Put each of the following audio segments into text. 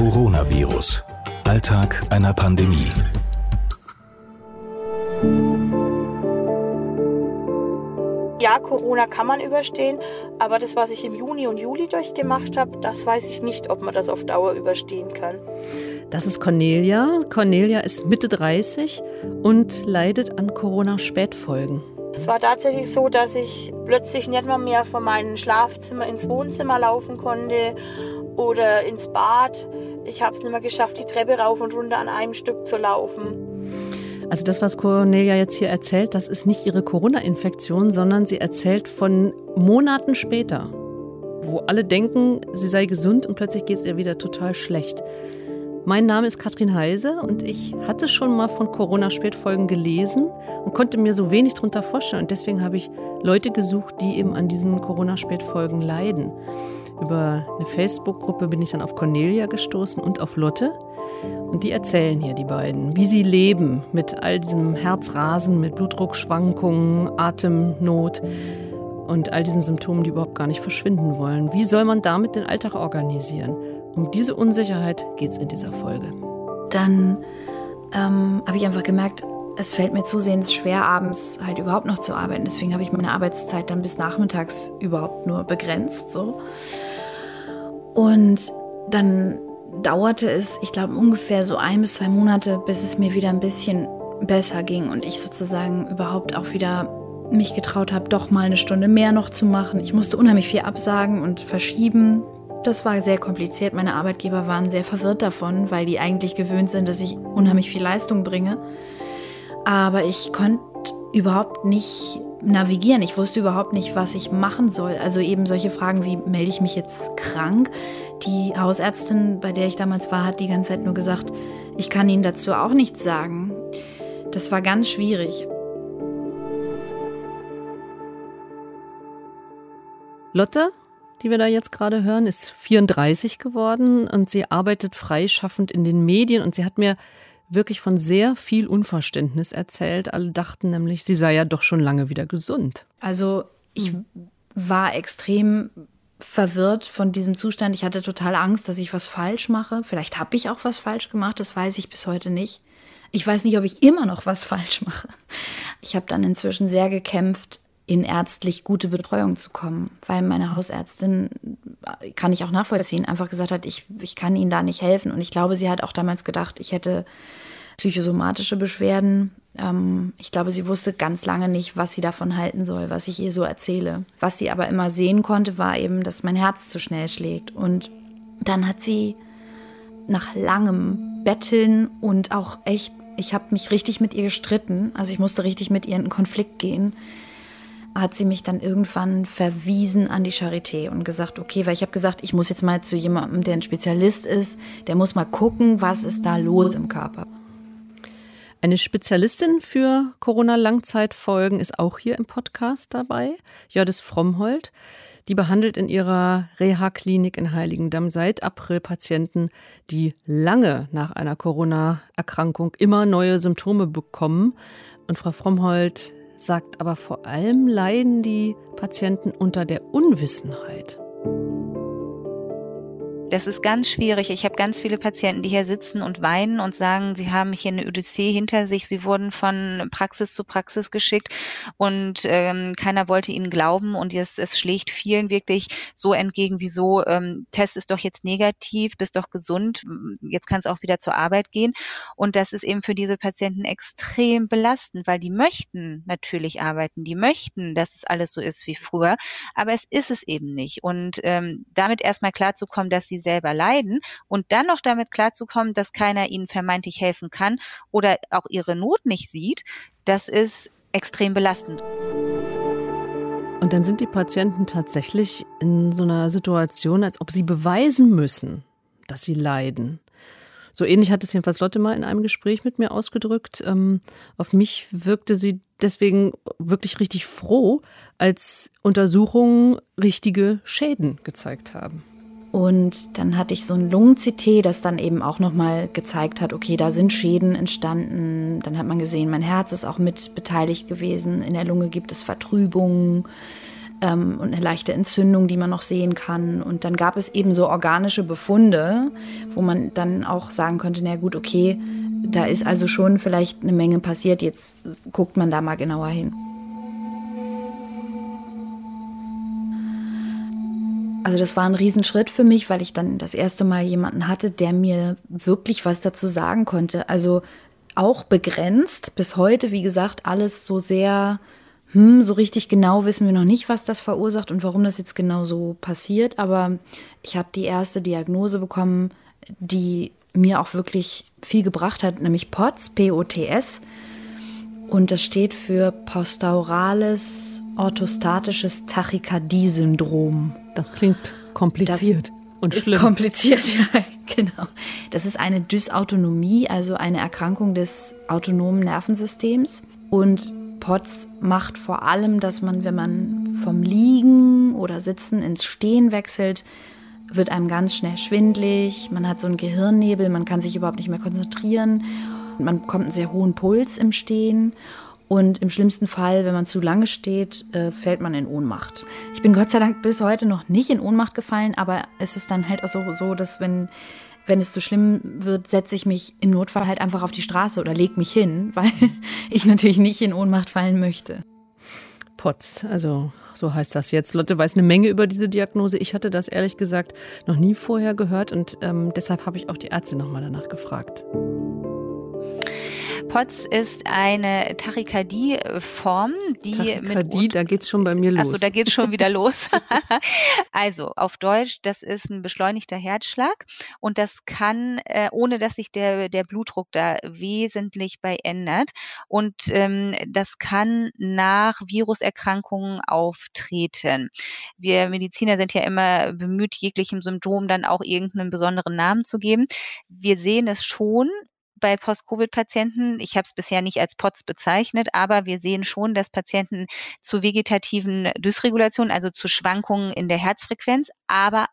Coronavirus. Alltag einer Pandemie. Ja, Corona kann man überstehen, aber das, was ich im Juni und Juli durchgemacht habe, das weiß ich nicht, ob man das auf Dauer überstehen kann. Das ist Cornelia. Cornelia ist Mitte 30 und leidet an Corona-Spätfolgen. Es war tatsächlich so, dass ich plötzlich nicht mal mehr von meinem Schlafzimmer ins Wohnzimmer laufen konnte oder ins Bad. Ich habe es nicht mehr geschafft, die Treppe rauf und runter an einem Stück zu laufen. Also das, was Cornelia jetzt hier erzählt, das ist nicht ihre Corona-Infektion, sondern sie erzählt von Monaten später, wo alle denken, sie sei gesund und plötzlich geht es ihr wieder total schlecht. Mein Name ist Katrin Heise und ich hatte schon mal von Corona-Spätfolgen gelesen und konnte mir so wenig darunter vorstellen. Und deswegen habe ich Leute gesucht, die eben an diesen Corona-Spätfolgen leiden. Über eine Facebook-Gruppe bin ich dann auf Cornelia gestoßen und auf Lotte. Und die erzählen hier, die beiden, wie sie leben mit all diesem Herzrasen, mit Blutdruckschwankungen, Atemnot und all diesen Symptomen, die überhaupt gar nicht verschwinden wollen. Wie soll man damit den Alltag organisieren? Um diese Unsicherheit geht es in dieser Folge. Dann ähm, habe ich einfach gemerkt, es fällt mir zusehends schwer, abends halt überhaupt noch zu arbeiten. Deswegen habe ich meine Arbeitszeit dann bis nachmittags überhaupt nur begrenzt. So. Und dann dauerte es, ich glaube, ungefähr so ein bis zwei Monate, bis es mir wieder ein bisschen besser ging und ich sozusagen überhaupt auch wieder mich getraut habe, doch mal eine Stunde mehr noch zu machen. Ich musste unheimlich viel absagen und verschieben. Das war sehr kompliziert. Meine Arbeitgeber waren sehr verwirrt davon, weil die eigentlich gewöhnt sind, dass ich unheimlich viel Leistung bringe. Aber ich konnte überhaupt nicht navigieren. Ich wusste überhaupt nicht, was ich machen soll. Also eben solche Fragen wie, melde ich mich jetzt krank? Die Hausärztin, bei der ich damals war, hat die ganze Zeit nur gesagt, ich kann Ihnen dazu auch nichts sagen. Das war ganz schwierig. Lotte, die wir da jetzt gerade hören, ist 34 geworden und sie arbeitet freischaffend in den Medien und sie hat mir wirklich von sehr viel Unverständnis erzählt. Alle dachten nämlich, sie sei ja doch schon lange wieder gesund. Also ich war extrem verwirrt von diesem Zustand. Ich hatte total Angst, dass ich was falsch mache. Vielleicht habe ich auch was falsch gemacht, das weiß ich bis heute nicht. Ich weiß nicht, ob ich immer noch was falsch mache. Ich habe dann inzwischen sehr gekämpft, in ärztlich gute Betreuung zu kommen, weil meine Hausärztin, kann ich auch nachvollziehen, einfach gesagt hat, ich, ich kann Ihnen da nicht helfen. Und ich glaube, sie hat auch damals gedacht, ich hätte psychosomatische Beschwerden. Ähm, ich glaube, sie wusste ganz lange nicht, was sie davon halten soll, was ich ihr so erzähle. Was sie aber immer sehen konnte, war eben, dass mein Herz zu schnell schlägt. Und dann hat sie nach langem Betteln und auch echt, ich habe mich richtig mit ihr gestritten, also ich musste richtig mit ihr in einen Konflikt gehen hat sie mich dann irgendwann verwiesen an die Charité und gesagt, okay, weil ich habe gesagt, ich muss jetzt mal zu jemandem, der ein Spezialist ist, der muss mal gucken, was ist da los im Körper. Eine Spezialistin für Corona-Langzeitfolgen ist auch hier im Podcast dabei, Jördis Frommhold. Die behandelt in ihrer Reha-Klinik in Heiligendamm seit April Patienten, die lange nach einer Corona-Erkrankung immer neue Symptome bekommen. Und Frau Frommhold sagt aber vor allem leiden die Patienten unter der Unwissenheit. Das ist ganz schwierig. Ich habe ganz viele Patienten, die hier sitzen und weinen und sagen, sie haben hier eine Odyssee hinter sich. Sie wurden von Praxis zu Praxis geschickt und ähm, keiner wollte ihnen glauben und es, es schlägt vielen wirklich so entgegen, wieso ähm, Test ist doch jetzt negativ, bist doch gesund, jetzt kannst auch wieder zur Arbeit gehen. Und das ist eben für diese Patienten extrem belastend, weil die möchten natürlich arbeiten, die möchten, dass es alles so ist wie früher, aber es ist es eben nicht. Und ähm, damit erstmal klarzukommen, dass sie selber leiden und dann noch damit klarzukommen, dass keiner ihnen vermeintlich helfen kann oder auch ihre Not nicht sieht, das ist extrem belastend. Und dann sind die Patienten tatsächlich in so einer Situation, als ob sie beweisen müssen, dass sie leiden. So ähnlich hat es jedenfalls Lotte mal in einem Gespräch mit mir ausgedrückt. Ähm, auf mich wirkte sie deswegen wirklich richtig froh, als Untersuchungen richtige Schäden gezeigt haben. Und dann hatte ich so ein Lungen-CT, das dann eben auch nochmal gezeigt hat, okay, da sind Schäden entstanden. Dann hat man gesehen, mein Herz ist auch mit beteiligt gewesen. In der Lunge gibt es Vertrübungen. ähm, und eine leichte Entzündung, die man noch sehen kann. Und dann gab es eben so organische Befunde, wo man dann auch sagen konnte, na gut, okay, da ist also schon vielleicht eine Menge passiert, jetzt guckt man da mal genauer hin. Also das war ein Riesenschritt für mich, weil ich dann das erste Mal jemanden hatte, der mir wirklich was dazu sagen konnte. Also auch begrenzt bis heute, wie gesagt, alles so sehr, hm, so richtig genau wissen wir noch nicht, was das verursacht und warum das jetzt genau so passiert. Aber ich habe die erste Diagnose bekommen, die mir auch wirklich viel gebracht hat, nämlich POTS, P-O-T-S. Und das steht für postaurales orthostatisches Tachykardie-Syndrom. Das klingt kompliziert das und schlimm. Ist kompliziert, ja, genau. Das ist eine Dysautonomie, also eine Erkrankung des autonomen Nervensystems. Und POTS macht vor allem, dass man, wenn man vom Liegen oder Sitzen ins Stehen wechselt, wird einem ganz schnell schwindlig, man hat so einen Gehirnnebel, man kann sich überhaupt nicht mehr konzentrieren, man bekommt einen sehr hohen Puls im Stehen und im schlimmsten Fall, wenn man zu lange steht, äh, fällt man in Ohnmacht. Ich bin Gott sei Dank bis heute noch nicht in Ohnmacht gefallen, aber es ist dann halt auch so, so dass wenn, wenn es zu schlimm wird, setze ich mich im Notfall halt einfach auf die Straße oder lege mich hin, weil ich natürlich nicht in Ohnmacht fallen möchte. POTS, also so heißt das jetzt. Lotte weiß eine Menge über diese Diagnose. Ich hatte das ehrlich gesagt noch nie vorher gehört und ähm, deshalb habe ich auch die Ärzte nochmal danach gefragt. POTS ist eine Tachykardie-Form, die Tachykardie, mit da geht's schon bei mir los. Also da geht's schon wieder los. also auf Deutsch, das ist ein beschleunigter Herzschlag und das kann, äh, ohne dass sich der der Blutdruck da wesentlich bei ändert und ähm, das kann nach Viruserkrankungen auftreten. Wir Mediziner sind ja immer bemüht, jeglichem Symptom dann auch irgendeinen besonderen Namen zu geben. Wir sehen es schon bei Post-Covid-Patienten. Ich habe es bisher nicht als POTS bezeichnet, aber wir sehen schon, dass Patienten zu vegetativen Dysregulationen, also zu Schwankungen in der Herzfrequenz, aber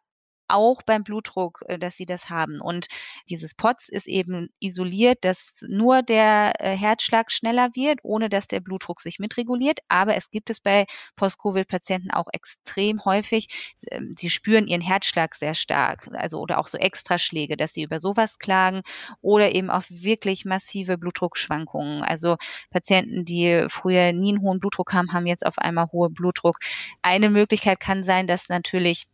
auch beim Blutdruck, äh, dass sie das haben. Und dieses POTS ist eben isoliert, dass nur der äh, Herzschlag schneller wird, ohne dass der Blutdruck sich mitreguliert. Aber es gibt es bei Post-Covid-Patienten auch extrem häufig. Ähm, sie spüren ihren Herzschlag sehr stark, also oder auch so Extraschläge, dass sie über sowas klagen oder eben auch wirklich massive Blutdruckschwankungen. Also Patienten, die früher nie einen hohen Blutdruck haben, haben jetzt auf einmal hohe Blutdruck. Eine Möglichkeit kann sein, dass natürlich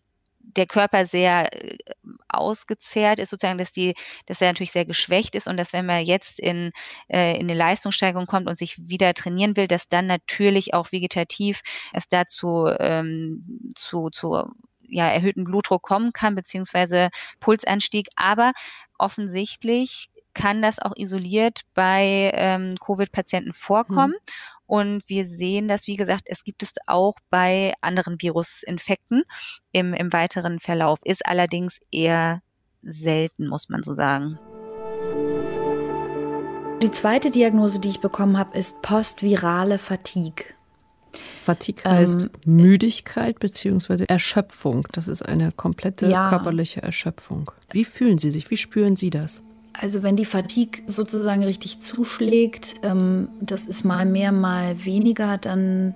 der Körper sehr äh, ausgezehrt ist, sozusagen, dass die, dass er natürlich sehr geschwächt ist und dass wenn man jetzt in, äh, in eine Leistungssteigerung kommt und sich wieder trainieren will, dass dann natürlich auch vegetativ es dazu ähm, zu, zu ja, erhöhten Blutdruck kommen kann, beziehungsweise Pulsanstieg. Aber offensichtlich kann das auch isoliert bei ähm, Covid-Patienten vorkommen. Mhm. Und wir sehen das, wie gesagt, es gibt es auch bei anderen Virusinfekten im, im weiteren Verlauf, ist allerdings eher selten, muss man so sagen. Die zweite Diagnose, die ich bekommen habe, ist postvirale Fatigue. Fatigue heißt ähm, Müdigkeit bzw. Erschöpfung. Das ist eine komplette ja. körperliche Erschöpfung. Wie fühlen Sie sich? Wie spüren Sie das? Also wenn die Fatigue sozusagen richtig zuschlägt, ähm, das ist mal mehr, mal weniger, dann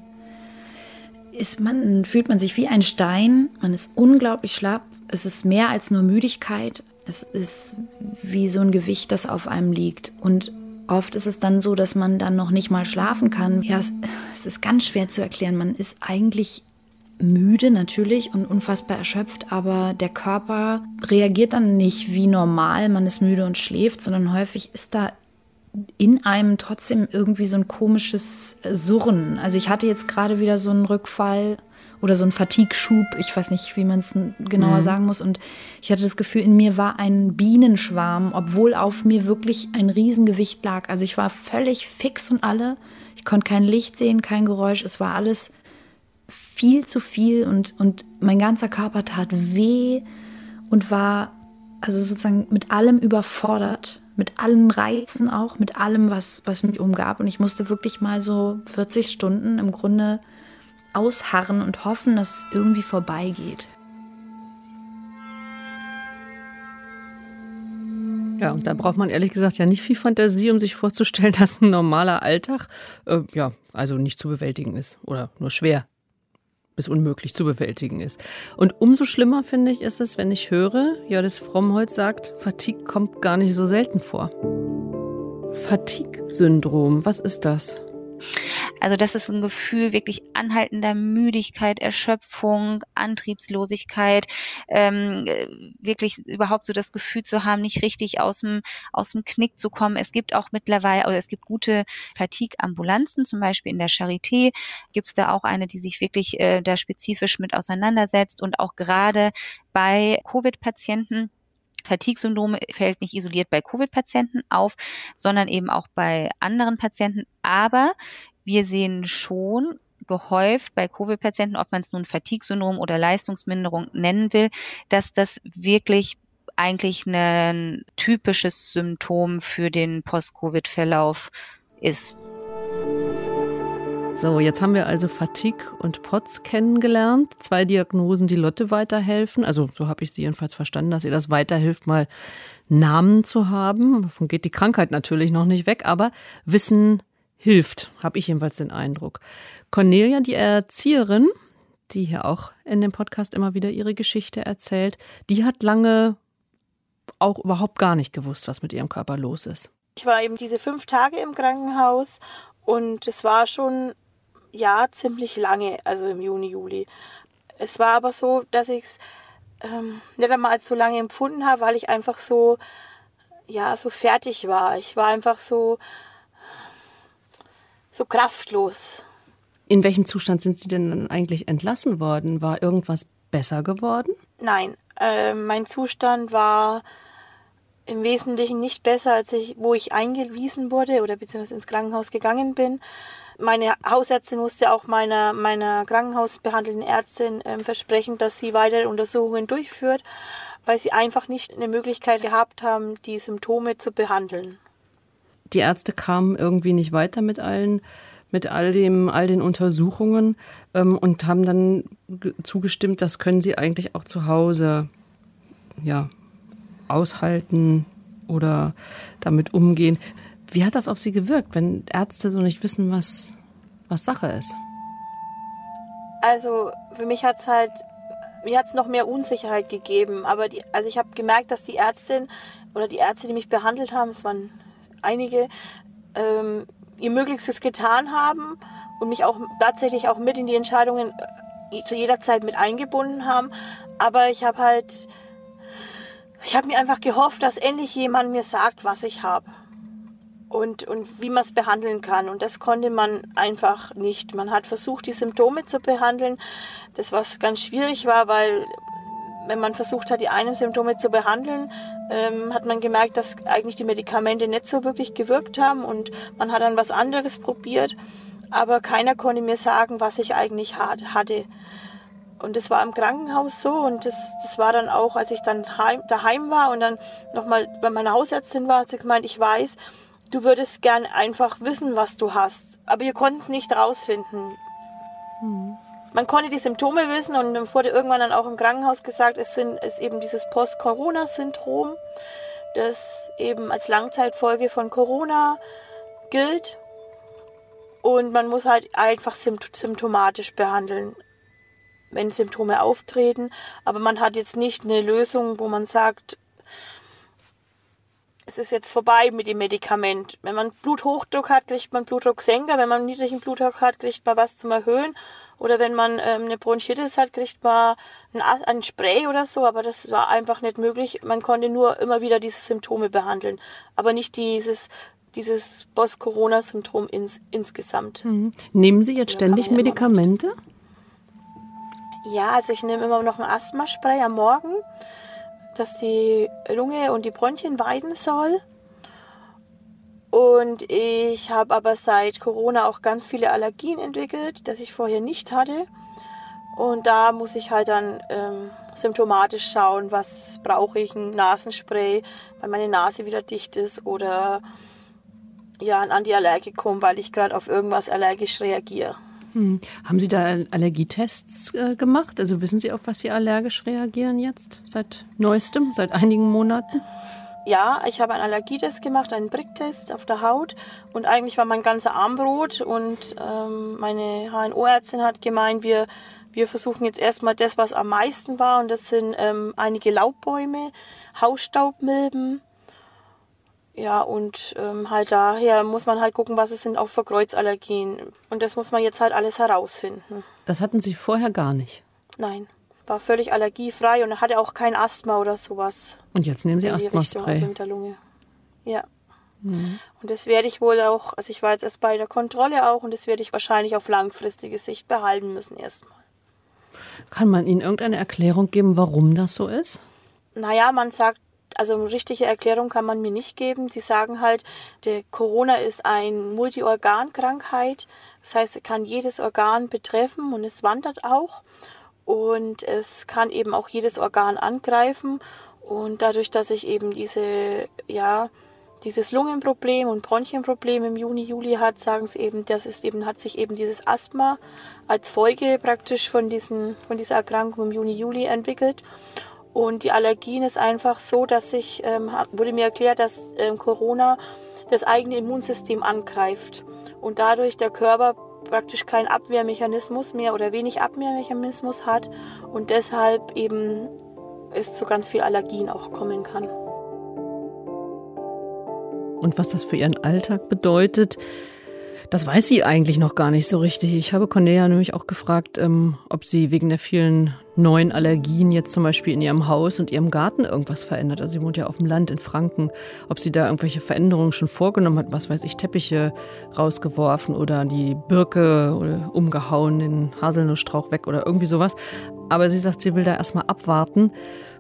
ist man, fühlt man sich wie ein Stein, man ist unglaublich schlapp, es ist mehr als nur Müdigkeit, es ist wie so ein Gewicht, das auf einem liegt. Und oft ist es dann so, dass man dann noch nicht mal schlafen kann. Ja, es, es ist ganz schwer zu erklären. Man ist eigentlich müde natürlich und unfassbar erschöpft, aber der Körper reagiert dann nicht wie normal, man ist müde und schläft, sondern häufig ist da in einem trotzdem irgendwie so ein komisches Surren. Also ich hatte jetzt gerade wieder so einen Rückfall oder so einen Fatigue-Schub, ich weiß nicht, wie man es genauer mhm. sagen muss. Und ich hatte das Gefühl, in mir war ein Bienenschwarm, obwohl auf mir wirklich ein Riesengewicht lag. Also ich war völlig fix und alle. Ich konnte kein Licht sehen, kein Geräusch. Es war alles viel zu viel und, und mein ganzer Körper tat weh und war also sozusagen mit allem überfordert, mit allen Reizen auch, mit allem, was, was mich umgab. Und ich musste wirklich mal so 40 Stunden im Grunde ausharren und hoffen, dass es irgendwie vorbeigeht. Ja, und da braucht man ehrlich gesagt ja nicht viel Fantasie, um sich vorzustellen, dass ein normaler Alltag, äh, ja, also nicht zu bewältigen ist oder nur schwer bis unmöglich zu bewältigen ist. Und umso schlimmer finde ich ist es, wenn ich höre, Jördis Frommholz sagt, Fatigue kommt gar nicht so selten vor. Fatigue-Syndrom, was ist das? Also das ist ein Gefühl wirklich anhaltender Müdigkeit, Erschöpfung, Antriebslosigkeit, ähm, wirklich überhaupt so das Gefühl zu haben, nicht richtig aus dem, aus dem Knick zu kommen. Es gibt auch mittlerweile, oder es gibt gute Fatigue-Ambulanzen, zum Beispiel in der Charité gibt es da auch eine, die sich wirklich äh, da spezifisch mit auseinandersetzt und auch gerade bei Covid-Patienten Fatigue-Syndrom fällt nicht isoliert bei Covid-Patienten auf, sondern eben auch bei anderen Patienten. Aber wir sehen schon gehäuft bei Covid-Patienten, ob man es nun Fatigue-Syndrom oder Leistungsminderung nennen will, dass das wirklich eigentlich ein typisches Symptom für den Post-Covid-Verlauf ist. So, jetzt haben wir also Fatigue und POTS kennengelernt. Zwei Diagnosen, die Lotte weiterhelfen. Also so habe ich sie jedenfalls verstanden, dass ihr das weiterhilft, mal Namen zu haben. Davon geht die Krankheit natürlich noch nicht weg, aber Wissen hilft, habe ich jedenfalls den Eindruck. Cornelia, die Erzieherin, die hier auch in dem Podcast immer wieder ihre Geschichte erzählt, die hat lange auch überhaupt gar nicht gewusst, was mit ihrem Körper los ist. Ich war eben diese fünf Tage im Krankenhaus und es war schon ja ziemlich lange, also im Juni, Juli. Es war aber so, dass ich es ähm, nicht einmal so lange empfunden habe, weil ich einfach so, ja, so fertig war. Ich war einfach so, so kraftlos. In welchem Zustand sind Sie denn dann eigentlich entlassen worden? War irgendwas besser geworden? Nein, äh, mein Zustand war im Wesentlichen nicht besser, als ich, wo ich eingewiesen wurde oder beziehungsweise ins Krankenhaus gegangen bin. Meine Hausärztin musste auch meiner, meiner krankenhausbehandelnden Ärztin äh, versprechen, dass sie weitere Untersuchungen durchführt, weil sie einfach nicht eine Möglichkeit gehabt haben, die Symptome zu behandeln. Die Ärzte kamen irgendwie nicht weiter mit allen, mit all dem, all den Untersuchungen ähm, und haben dann zugestimmt, das können sie eigentlich auch zu Hause ja, aushalten oder damit umgehen. Wie hat das auf Sie gewirkt, wenn Ärzte so nicht wissen, was, was Sache ist? Also für mich hat es halt, mir hat es noch mehr Unsicherheit gegeben. Aber die, also ich habe gemerkt, dass die Ärztin oder die Ärzte, die mich behandelt haben, es waren einige, ähm, ihr Möglichstes getan haben und mich auch tatsächlich auch mit in die Entscheidungen äh, zu jeder Zeit mit eingebunden haben. Aber ich habe halt, ich habe mir einfach gehofft, dass endlich jemand mir sagt, was ich habe und, und wie man es behandeln kann. Und das konnte man einfach nicht. Man hat versucht, die Symptome zu behandeln, das was ganz schwierig war, weil wenn man versucht hat, die einen Symptome zu behandeln, ähm, hat man gemerkt, dass eigentlich die Medikamente nicht so wirklich gewirkt haben und man hat dann was anderes probiert, aber keiner konnte mir sagen, was ich eigentlich hatte. Und das war im Krankenhaus so und das, das war dann auch, als ich dann heim, daheim war und dann nochmal bei meiner Hausärztin war, hat sie gemeint, ich weiß, du würdest gern einfach wissen, was du hast, aber ihr konntet es nicht rausfinden. Man konnte die Symptome wissen und dann wurde irgendwann dann auch im Krankenhaus gesagt, es sind, ist eben dieses Post-Corona-Syndrom, das eben als Langzeitfolge von Corona gilt. Und man muss halt einfach symptomatisch behandeln, wenn Symptome auftreten. Aber man hat jetzt nicht eine Lösung, wo man sagt, es ist jetzt vorbei mit dem Medikament. Wenn man Bluthochdruck hat, kriegt man Blutdrucksenker. Wenn man niedrigen Blutdruck hat, kriegt man was zum Erhöhen. Oder wenn man ähm, eine Bronchitis hat, kriegt man ein, ein Spray oder so. Aber das war einfach nicht möglich. Man konnte nur immer wieder diese Symptome behandeln. Aber nicht dieses dieses Post-Corona-Syndrom ins, insgesamt. Mhm. Nehmen Sie jetzt ständig Medikamente? Ja, also ich nehme immer noch ein Asthmaspray am Morgen das die Lunge und die Bronchien weiden soll. Und ich habe aber seit Corona auch ganz viele Allergien entwickelt, das ich vorher nicht hatte. Und da muss ich halt dann ähm, symptomatisch schauen, was brauche ich, ein Nasenspray, weil meine Nase wieder dicht ist oder ja, ein Antiallergikum, weil ich gerade auf irgendwas allergisch reagiere. Hm. Haben Sie da Allergietests äh, gemacht? Also wissen Sie, auf was Sie allergisch reagieren jetzt seit neuestem, seit einigen Monaten? Ja, ich habe einen Allergietest gemacht, einen Bricktest auf der Haut und eigentlich war mein ganzer Arm rot und ähm, meine HNO-Ärztin hat gemeint, wir, Wir versuchen jetzt erstmal das, was am meisten war, und das sind ähm, einige Laubbäume, Hausstaubmilben. Ja, und ähm, halt daher muss man halt gucken, was es sind auch für Kreuzallergien. Und das muss man jetzt halt alles herausfinden. Das hatten Sie vorher gar nicht. Nein, war völlig allergiefrei und hatte auch kein Asthma oder sowas. Und jetzt nehmen Sie in die Richtung, Asthmaspray. Also mit der Lunge. Ja. Und das werde ich wohl auch, also ich war jetzt erst bei der Kontrolle auch und das werde ich wahrscheinlich auf langfristige Sicht behalten müssen erstmal. Kann man Ihnen irgendeine Erklärung geben, warum das so ist? Naja, man sagt, also eine richtige Erklärung kann man mir nicht geben. Sie sagen halt, der Corona ist eine Multiorgankrankheit. Das heißt, es kann jedes Organ betreffen und es wandert auch. Und es kann eben auch jedes Organ angreifen. Und dadurch, dass ich eben diese, ja, dieses Lungenproblem und Bronchienproblem im Juni, Juli hat, sagen sie eben, das ist eben, hat sich eben dieses Asthma als Folge praktisch von, diesen, von dieser Erkrankung im Juni, Juli entwickelt. Und die Allergien ist einfach so, dass sich, ähm, wurde mir erklärt, dass ähm, Corona das eigene Immunsystem angreift und dadurch der Körper praktisch keinen Abwehrmechanismus mehr oder wenig Abwehrmechanismus hat und deshalb eben es zu ganz viel Allergien auch kommen kann. Und was das für ihren Alltag bedeutet, das weiß sie eigentlich noch gar nicht so richtig. Ich habe Cornelia nämlich auch gefragt, ähm, ob sie wegen der vielen neuen Allergien jetzt zum Beispiel in ihrem Haus und ihrem Garten irgendwas verändert. Also sie wohnt ja auf dem Land in Franken. Ob sie da irgendwelche Veränderungen schon vorgenommen hat, was weiß ich, Teppiche rausgeworfen oder die Birke oder umgehauen, den Haselnussstrauch weg oder irgendwie sowas. Aber sie sagt, sie will da erstmal abwarten.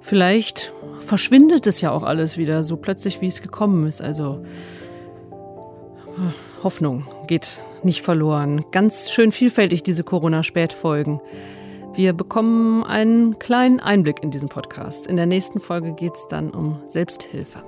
Vielleicht verschwindet es ja auch alles wieder so plötzlich, wie es gekommen ist. Also Hoffnung geht nicht verloren. Ganz schön vielfältig diese Corona-Spätfolgen. Wir bekommen einen kleinen Einblick in diesen Podcast. In der nächsten Folge geht es dann um Selbsthilfe.